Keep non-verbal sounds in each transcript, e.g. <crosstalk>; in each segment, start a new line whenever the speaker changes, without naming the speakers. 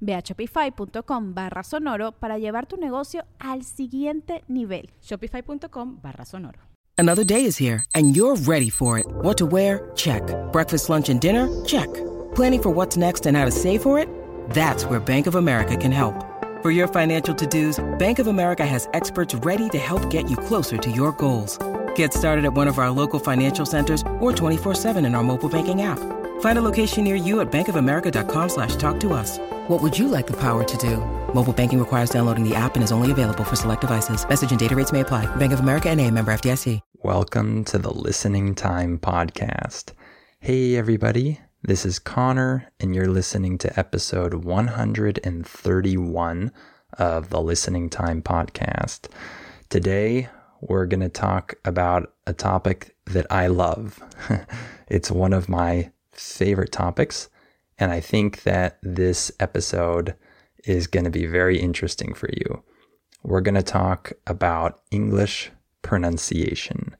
Ve a shopify.com barra sonoro para llevar tu negocio al siguiente nivel.
Shopify.com barra sonoro.
Another day is here and you're ready for it. What to wear? Check. Breakfast, lunch, and dinner? Check. Planning for what's next and how to save for it? That's where Bank of America can help. For your financial to-dos, Bank of America has experts ready to help get you closer to your goals. Get started at one of our local financial centers or 24-7 in our mobile banking app. Find a location near you at bankofamerica.com slash talk to us. What would you like the power to do? Mobile banking requires downloading the app and is only available for select devices. Message and data rates may apply. Bank of America and a member FDIC.
Welcome to the Listening Time Podcast. Hey, everybody. This is Connor, and you're listening to episode 131 of the Listening Time Podcast. Today, we're going to talk about a topic that I love. <laughs> it's one of my favorite topics. And I think that this episode is going to be very interesting for you. We're going to talk about English pronunciation.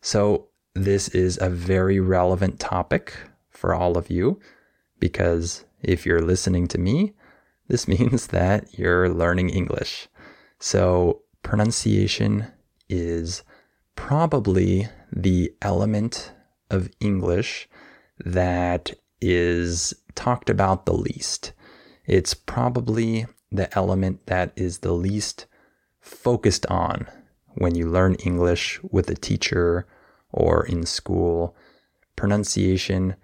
So, this is a very relevant topic for all of you because if you're listening to me, this <laughs> means that you're learning English. So, pronunciation is probably the element of English that is talked about the least. It's probably the element that is the least focused on when you learn English with a teacher or in school. Pronunciation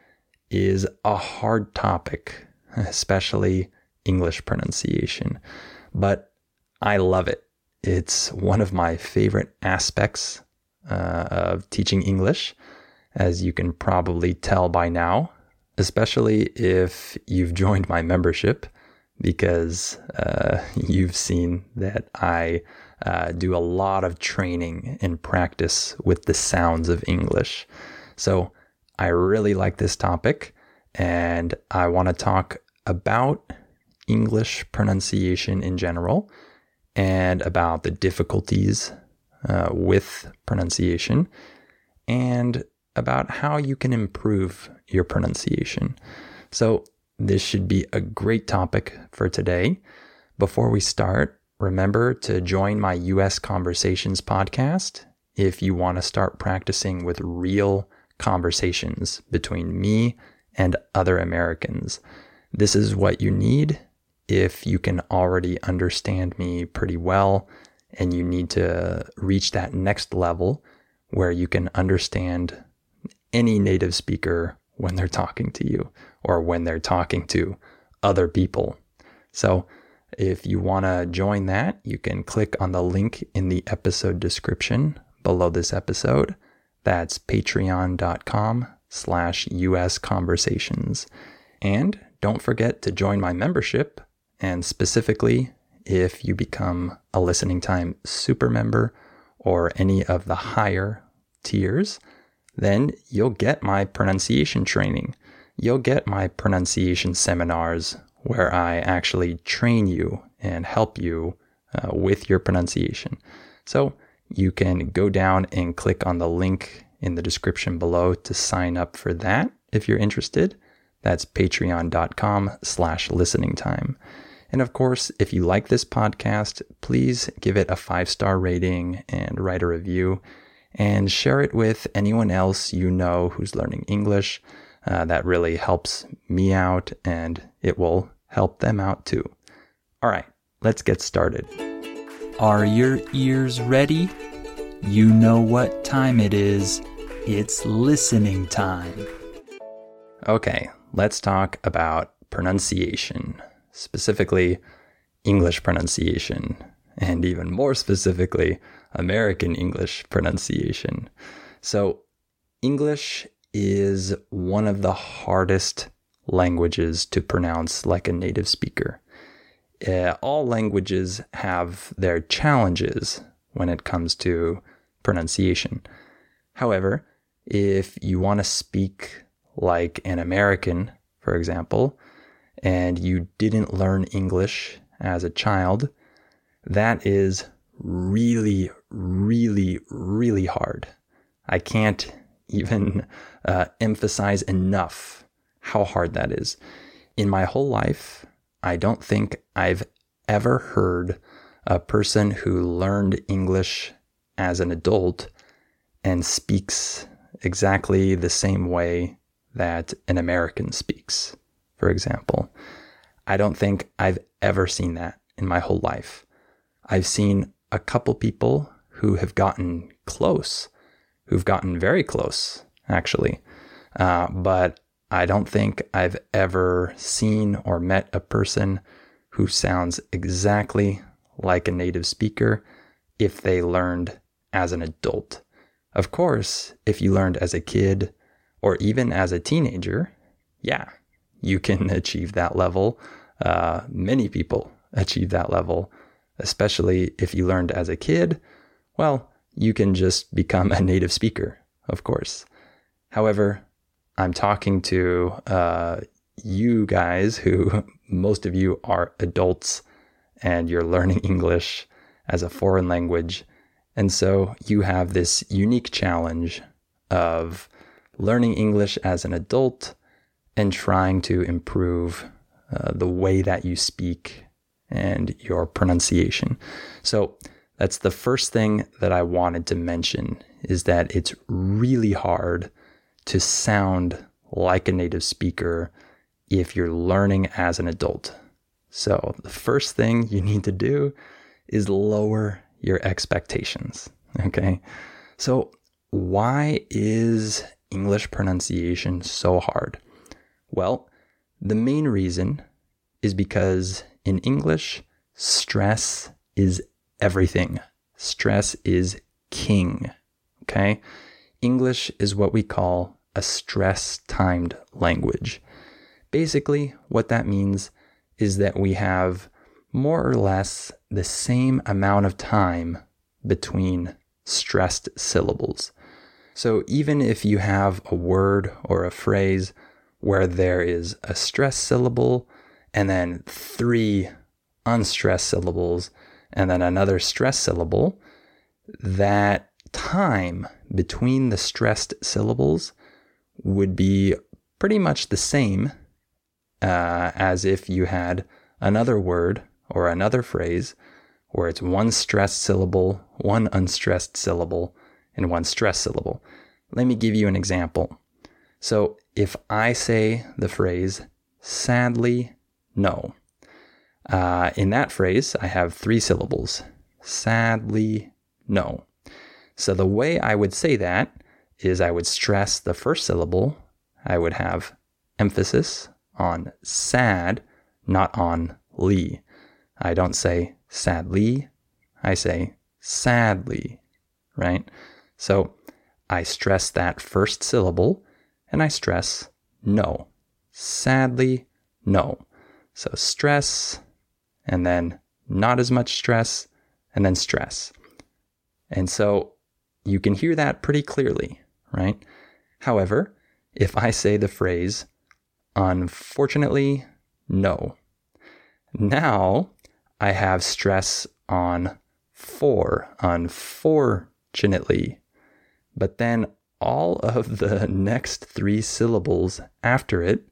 is a hard topic, especially English pronunciation, but I love it. It's one of my favorite aspects uh, of teaching English as you can probably tell by now, especially if you've <laughs> joined my membership, because uh, <laughs> you've seen that I uh, do a lot of training and practice with the sounds of English. So I really like this topic, and I want to talk about English pronunciation in general and about the difficulties uh, with pronunciation and about how you can improve your pronunciation. So, this should be a great topic for today. Before we start, remember to join my US Conversations podcast if you want to start practicing with real conversations between me and other Americans. This is what you need if you can already understand me pretty well and you need to reach that next level where you can understand any native speaker when they're talking to you or when they're talking to other people. So, if you want to join that, you can click on the link in the episode description below this episode. That's patreon.com slash US conversations. And don't forget to join my membership. And specifically, if you become a listening time super member or any of the higher tiers, then you'll get my pronunciation training. You'll get my pronunciation seminars where I actually train you and help you uh, with your pronunciation. So you can go down and click on the link in the description below to sign up for that if you're interested. That's patreon.com slash listening time. And of course, if you like this podcast, please give it a five star rating and write a review and share it with anyone else you know who's learning English. Uh, that really helps me out and it will help them out too. All right, let's get started. Are your ears ready? You know what time it is. It's listening time. Okay, let's talk about pronunciation, specifically English pronunciation, and even more specifically, American English pronunciation. So, English is one of the hardest languages to pronounce like a native speaker. Uh, all languages have their challenges when it comes to pronunciation. However, if you want to speak like an American, for example, and you didn't learn English as a child, that is really, really, really hard. I can't even uh, emphasize enough how hard that is. In my whole life, I don't think I've ever heard a person who learned English as an adult and speaks exactly the same way that an American speaks, for example. I don't think I've ever seen that in my whole life. I've seen a couple people who have gotten close, who've gotten very close, actually. Uh, but I don't think I've ever seen or met a person who sounds exactly like a native speaker if they learned as an adult. Of course, if you learned as a kid or even as a teenager, yeah, you can <laughs> achieve that level. Uh, many people <laughs> achieve that level, especially if you learned as a kid. Well, you can just become a native speaker, of course. However, I'm talking to uh, you guys who <laughs> most of you are adults and you're learning English as a foreign language. And so you have this unique challenge of learning English as an adult and trying to improve uh, the way that you speak and your pronunciation. So that's the first thing that I wanted to mention is that it's really hard to sound like a native speaker if you're learning as an adult. So, the first thing you <laughs> need to do is lower your expectations. Okay. So, why is English pronunciation so hard? Well, the main reason is because in English, stress is everything. Stress is king. Okay. English is what we call a stress timed language. Basically, what that means is that we have more or less the same amount of time between stressed syllables. So even if you have a word or a phrase where there is a stressed syllable and then three unstressed syllables and then another stressed syllable, that time between the stressed syllables would be pretty much the same uh, as if you had another word or another phrase where it's one stressed syllable, one unstressed syllable, and one stressed syllable. Let me give you an example. So if I say the phrase, sadly, no, uh, in that phrase, I have three syllables. Sadly, no. So the way I would say that is I would stress the first syllable. I would have emphasis on sad, not on lee. I don't say sadly, I say sadly, right? So I stress that first syllable and I stress no. Sadly, no. So stress and then not as much stress and then stress. And so you can hear that pretty clearly right? However, if I say the phrase, unfortunately, no, now I have stress on for, unfortunately. But then all of the <laughs> next three syllables after it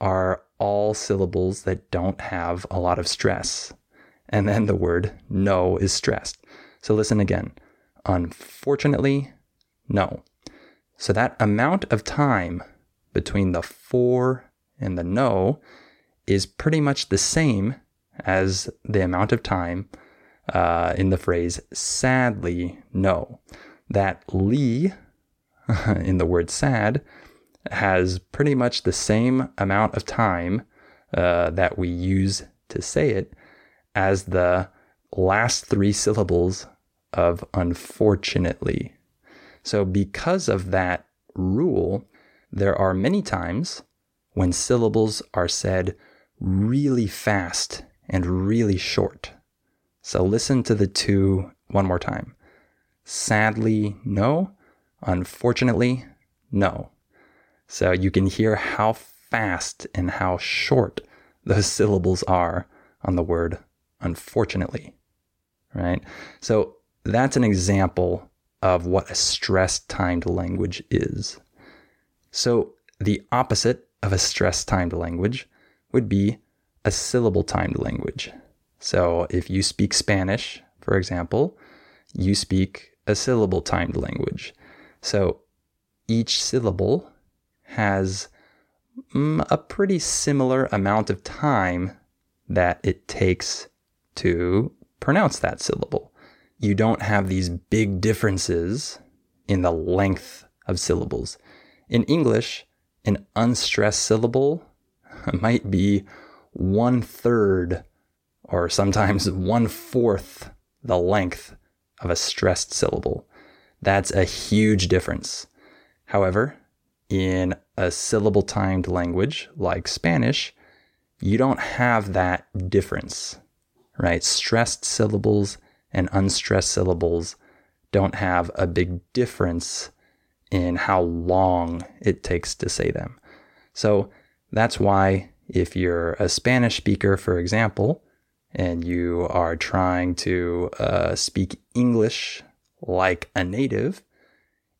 are all syllables that don't have a lot of stress. And then the word no is stressed. So listen again. Unfortunately, no. So that amount of time between the for and the no is pretty much the same as the amount of time uh, in the phrase sadly no. That li <laughs> in the word sad has pretty much the same amount of time uh, that we use to say it as the last three syllables of unfortunately. So, because of that rule, there are many times when syllables are said really fast and really short. So, listen to the two one more time. Sadly, no. Unfortunately, no. So, you can hear how fast and how short those <laughs> syllables are on the word unfortunately. Right? So, that's an example of what a stress timed language is. So, the opposite of a stress timed language would be a syllable timed language. So, if you speak Spanish, for example, you speak a syllable timed language. So, each syllable has mm, a pretty similar amount of time that it takes to pronounce that syllable you don't have these big differences in the length of syllables. In English, an unstressed syllable <laughs> might be one third or sometimes one fourth the length of a stressed syllable. That's a huge difference. However, in a syllable timed language like Spanish, you don't have that difference, right? Stressed syllables and unstressed syllables don't have a big difference in how long it takes to say them. So that's why if you're a Spanish speaker, for example, and you are trying to uh, speak English like a native,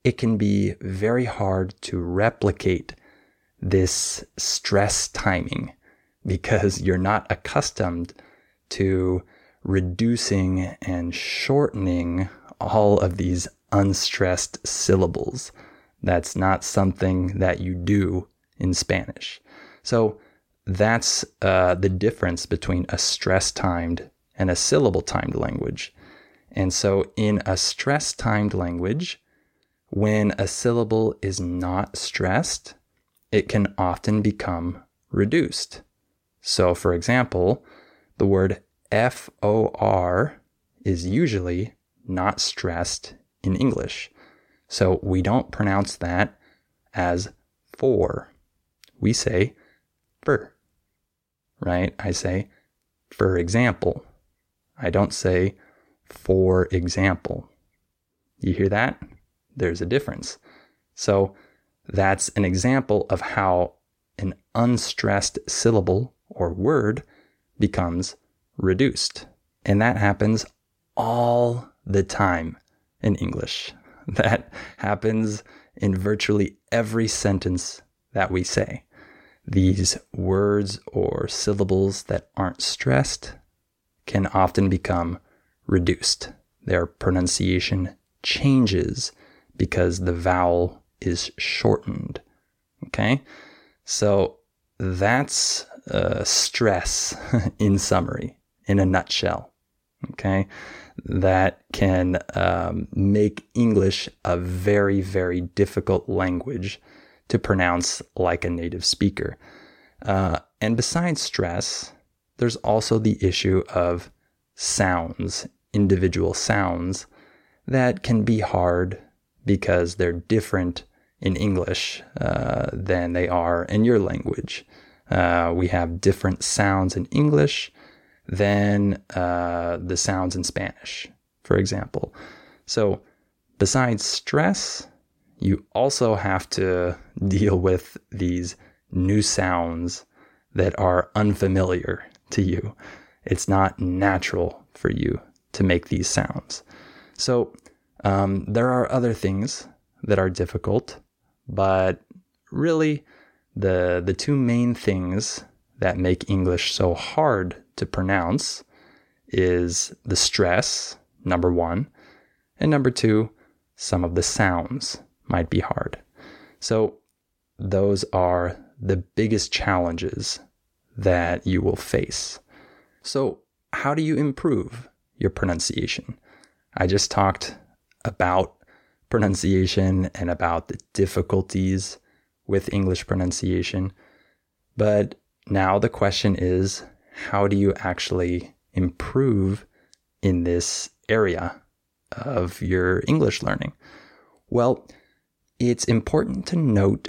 it can be very hard to replicate this stress timing because you're not accustomed to reducing and shortening all of these unstressed syllables. That's not something that you do in Spanish. So that's uh, the difference between a stress timed and a syllable timed language. And so in a stress timed language, when a syllable is not stressed, it can often become reduced. So, for example, the word F O R is usually not stressed in English. So we don't pronounce that as for. We say for, right? I say, for example. I don't say, for example. You hear that? There's a difference. So that's an example of how an unstressed syllable or word becomes reduced. And that happens all the time in English. <laughs> That happens in virtually every sentence that we say. These words or syllables that aren't stressed can often become reduced. Their pronunciation changes because the vowel is shortened. Okay? So that's uh, stress <laughs> in summary in a nutshell. Okay. That can um, make English a very, very difficult language to pronounce like a native speaker. Uh, and besides stress, there's also the issue of sounds, individual sounds that can be hard because they're different in English uh, than they are in your language. Uh, we have different sounds in English than uh, the sounds in Spanish, for example. So, besides stress, you also have to <laughs> deal with these new sounds that are unfamiliar to you. It's not natural for you to make these sounds. So, um, there are other things that are difficult, but really, the the two main things that make English so hard to pronounce is the stress, number one, and number two, some of the sounds might be hard. So, those are the biggest challenges that you will face. So, how do you improve your pronunciation. I just talked about pronunciation and about the difficulties with English pronunciation. But now the question is how do you actually improve in this area of your English learning? Well, it's important to note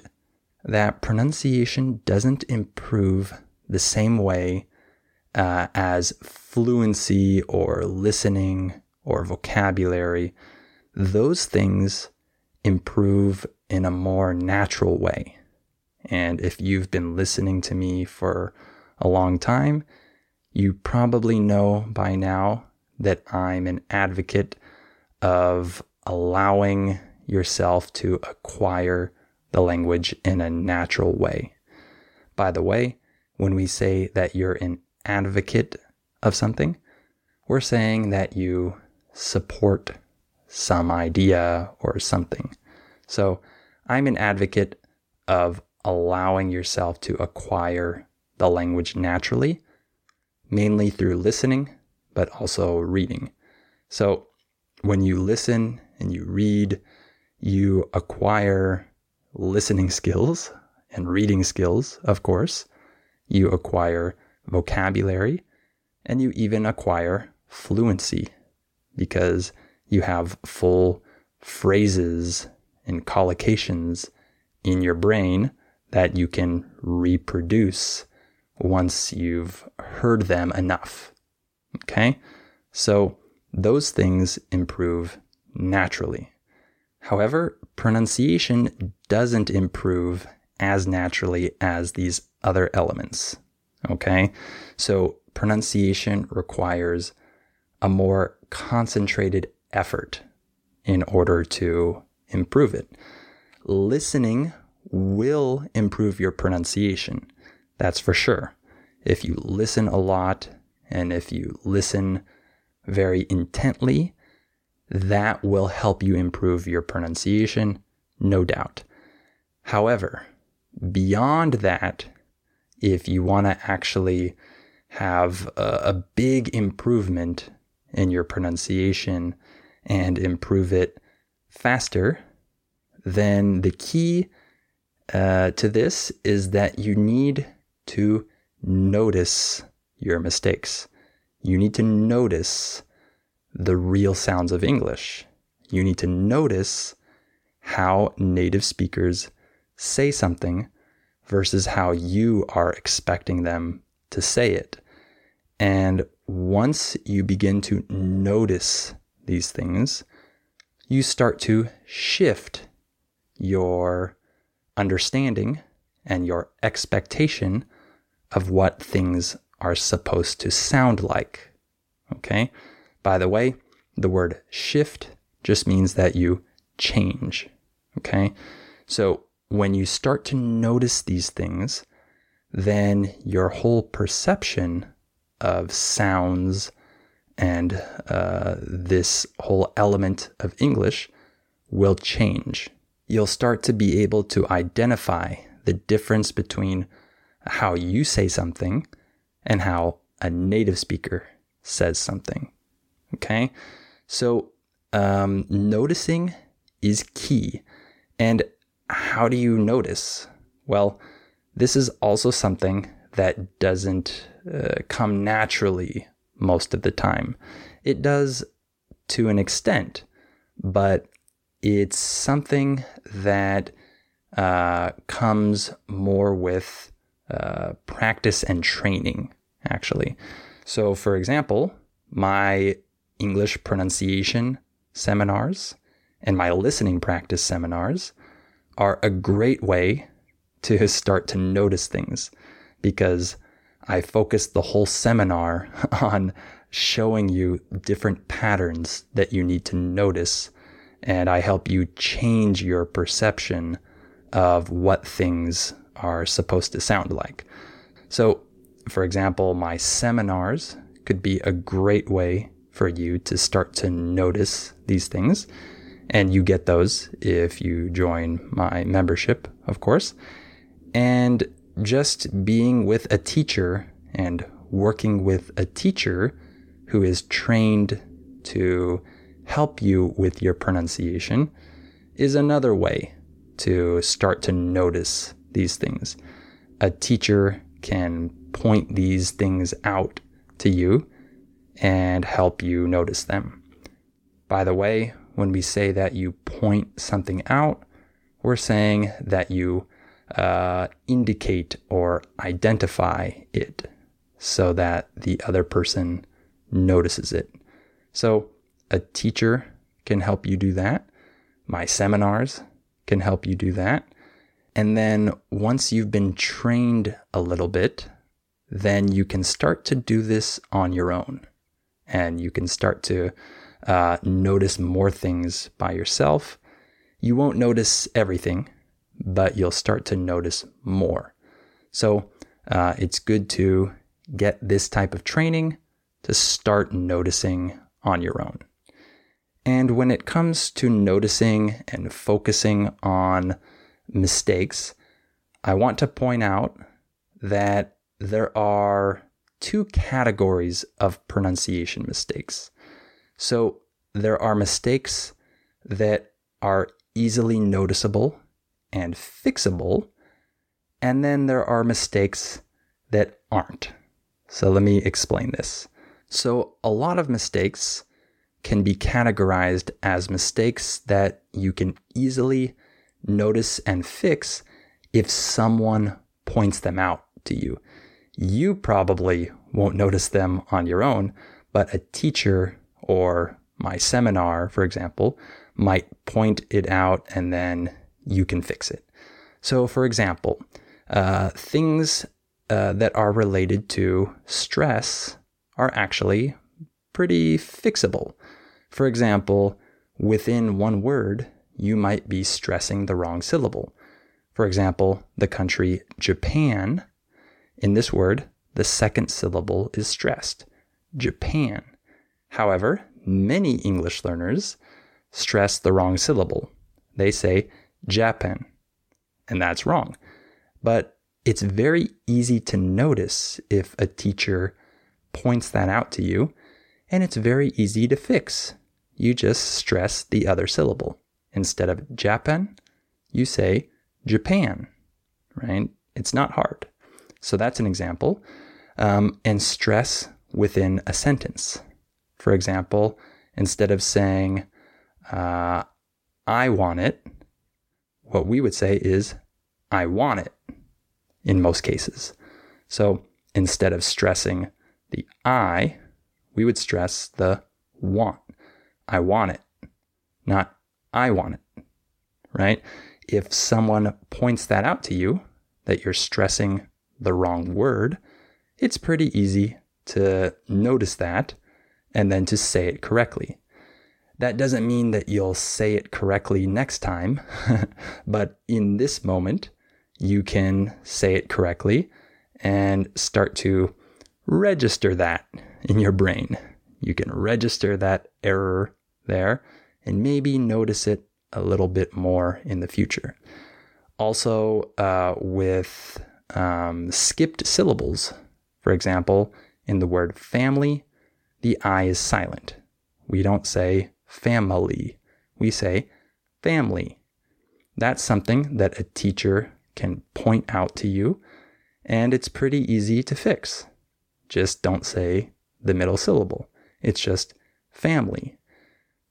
that pronunciation doesn't improve the same way uh, as fluency or listening or vocabulary. Those things improve in a more natural way. And if you've been listening to me for a long time, you probably know by now that I'm an advocate of allowing yourself to acquire the language in a natural way. By the way, when we say that you're an advocate of something, we're saying that you support some idea or something. So I'm an advocate of allowing yourself to acquire the language naturally, mainly through listening, but also reading. So when you listen and you read, you acquire listening skills and reading skills, of course. You acquire vocabulary and you even acquire fluency because you have full phrases and collocations in your brain that you can reproduce once you've heard them enough. Okay? So those things improve naturally. However, pronunciation doesn't improve as naturally as these other elements. Okay? So pronunciation requires a more concentrated effort in order to improve it. Listening will improve your pronunciation. That's for sure. If you listen a lot and if you listen very intently, that will help you improve your pronunciation, no doubt. However, beyond that, if you want to actually have a, a, big improvement in your pronunciation and improve it faster, then the key uh, to this is that you need to notice your mistakes. You need to notice the real sounds of English. You need to notice how native speakers say something versus how you are expecting them to say it. And once you begin to notice these things, you start to shift your understanding and your expectation of what things are supposed to sound like. Okay? By the way, the word shift just means that you change. Okay? So when you start to notice these things, then your whole perception of sounds and uh, this whole element of English will change. You'll start to be able to identify the difference between how you say something and how a native speaker says something. Okay. So, um, noticing is key. And how do you notice? Well, this is also something that doesn't uh, come naturally most of the time. It does to an extent, but it's something that uh, comes more with uh, practice and training, actually. So, for example, my English pronunciation seminars and my listening practice seminars are a great way to start to notice things because I focus the whole seminar <laughs> on showing you different patterns that you need to notice. And I help you change your perception of what things are supposed to sound like. So, for example, my seminars could be a great way for you to start to notice these things. And you get those if you join my membership, of course. And just being with a teacher and working with a teacher who is trained to help you with your pronunciation is another way to start to notice these things. A teacher can point these things out to you and help you notice them. By the way, when we say that you point something out, we're saying that you uh, indicate or identify it so that the other person notices it. So, a teacher can help you do that. My seminars can help you do that. And then once you've been trained a little bit, then you can start to do this on your own. And you can start to uh, notice more things by yourself. You won't notice everything, but you'll start to notice more. So uh, it's good to get this type of training to start noticing on your own. And when it comes to noticing and focusing on mistakes, I want to point out that there are two categories of pronunciation mistakes. So there are mistakes that are easily noticeable and fixable, and then there are mistakes that aren't. So let me explain this. So, a lot of mistakes can be categorized as mistakes that you can easily notice and fix if someone points them out to you. You probably won't notice them on your own, but a teacher or my seminar, for example, might point it out and then you can fix it. So, for example, uh, things uh, that are related to stress are actually pretty fixable. For example, within one word, you might be stressing the wrong syllable. For example, the country Japan, in this word, the second syllable is stressed Japan. However, many English learners stress the wrong syllable. They say Japan, and that's wrong. But it's very easy to notice if a teacher points that out to you, and it's very easy to fix. You just stress the other syllable. Instead of Japan, you say Japan, right? It's not hard. So that's an example. Um, and stress within a sentence. For example, instead of saying, uh, I want it, what we would say is, I want it in most cases. So instead of stressing the I, we would stress the want. I want it, not I want it, right? If someone points that out to you, that you're stressing the wrong word, it's pretty easy to notice that and then to say it correctly. That doesn't mean that you'll say it correctly next time, <laughs> but in this moment, you can say it correctly and start to register that in your brain. You can register that error there and maybe notice it a little bit more in the future. Also, uh, with um, skipped syllables, for example, in the word family, the I is silent. We don't say family, we say family. That's something that a teacher can point out to you, and it's pretty easy to fix. Just don't say the middle syllable. It's just family.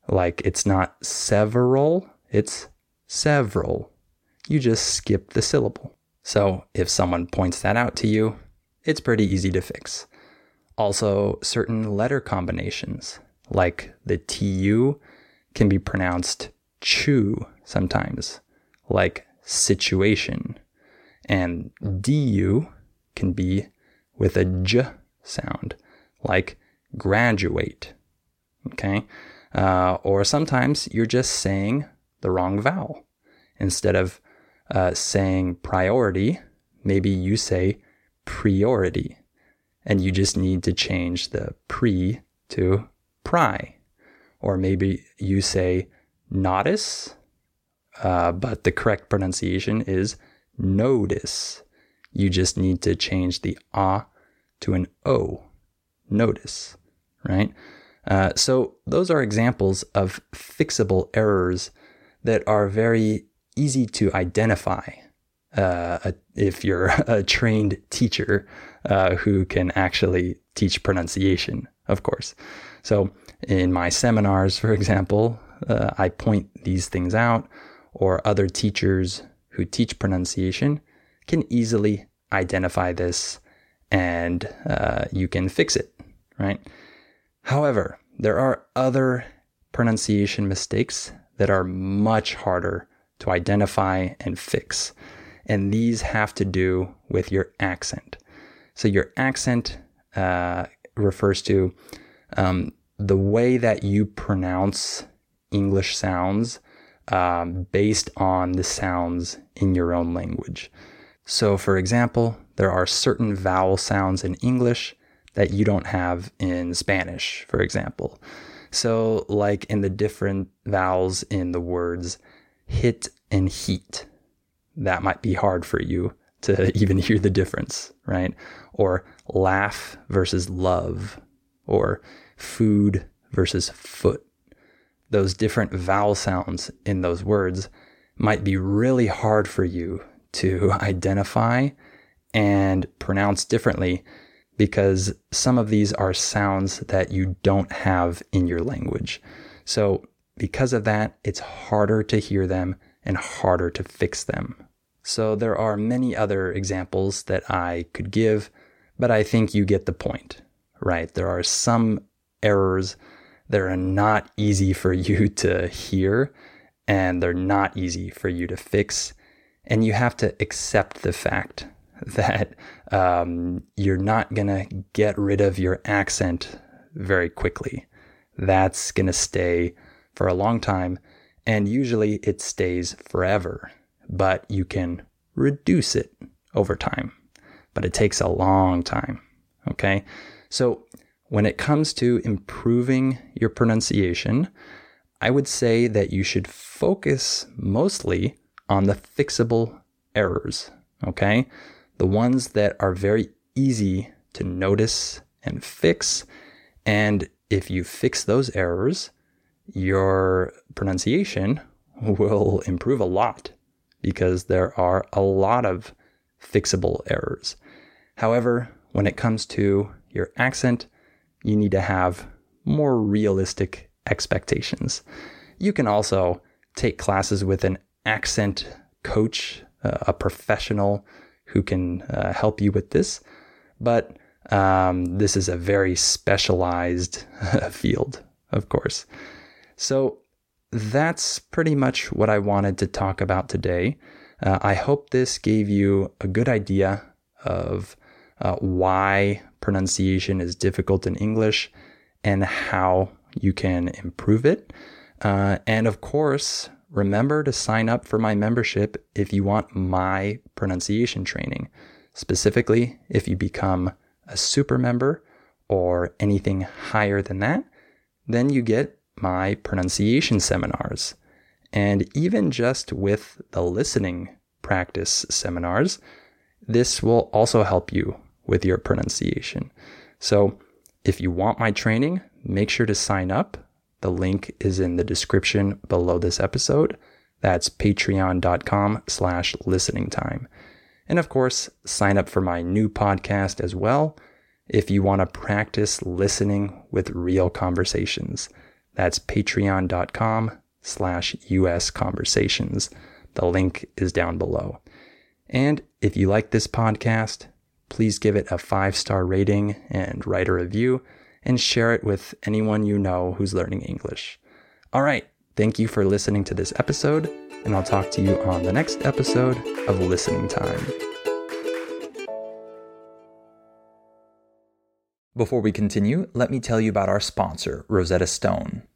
Like it's not several, it's several. You just skip the syllable. So if someone points that out to you, it's pretty easy to fix. Also, certain letter combinations, like the TU, can be pronounced chew sometimes, like situation. And DU can be with a J sound, like graduate. Okay? Uh, or sometimes you're just saying the wrong vowel. Instead of uh, saying priority, maybe you say priority. And you just need to change the pre to pri. Or maybe you say notice uh, but the correct pronunciation is notice. You just need to change the ah to an o. Notice. right? Uh, so those are examples of fixable errors that are very easy to identify uh, if you're <laughs> a trained teacher uh, who can actually teach pronunciation, of course. So in my seminars, for example, uh, I point these things out, or other teachers who teach pronunciation can easily identify this and uh, you can fix it, right? However, there are other pronunciation mistakes that are much harder to identify and fix. And these have to do with your accent. So, your accent uh, refers to um, the way that you pronounce English sounds um, based on the sounds in your own language. So, for example, there are certain vowel sounds in English that you don't have in Spanish, for example. So, like in the different vowels in the words hit and heat, that might be hard for you to <laughs> even hear the difference, right? Or laugh versus love, or food versus foot. Those different vowel sounds in those words might be really hard for you to identify and pronounce differently because some of these are sounds that you don't have in your language. So, because of that, it's harder to hear them and harder to fix them. So, there are many other examples that I could give, but I think you get the point, right? There are some errors that are not easy for you <laughs> to hear and they're not easy for you to fix. And you have to accept the fact <laughs> that um, you're not going to get rid of your accent very quickly. That's going to stay for a long time. And usually it stays forever, but you can reduce it over time. But it takes a long time. Okay. So when it comes to improving your pronunciation, I would say that you should focus mostly on the fixable errors. Okay the ones that are very easy to notice and fix. And if you fix those errors, your pronunciation will improve a lot because there are a lot of fixable errors. However, when it comes to your accent, you need to have more realistic expectations. You can also take classes with an accent coach, uh, a professional who can uh, help you with this. But um, this is a very specialized <laughs> field, of course. So that's pretty much what I wanted to talk about today. Uh, I hope this gave you a good idea of uh, why pronunciation is difficult in English and how you can improve it. Uh, and of course, remember to sign up for my membership if you want my pronunciation training. Specifically, if you become a super member or anything higher than that, then you get my pronunciation seminars. And even just with the listening practice seminars, this will also help you with your pronunciation. So if you want my training, make sure to sign up the link is in the description below this episode. That's patreon.com slash listening time. And of course, sign up for my new podcast as well if you want to practice listening with real conversations. That's patreon.com slash US conversations. The link is down below. And if you like this podcast, please give it a five star rating and write a review and share it with anyone you know who's learning English. All right, thank you for listening to this episode, and I'll talk to you on the next episode of Listening Time. Before we continue, let me tell you about our sponsor, Rosetta Stone.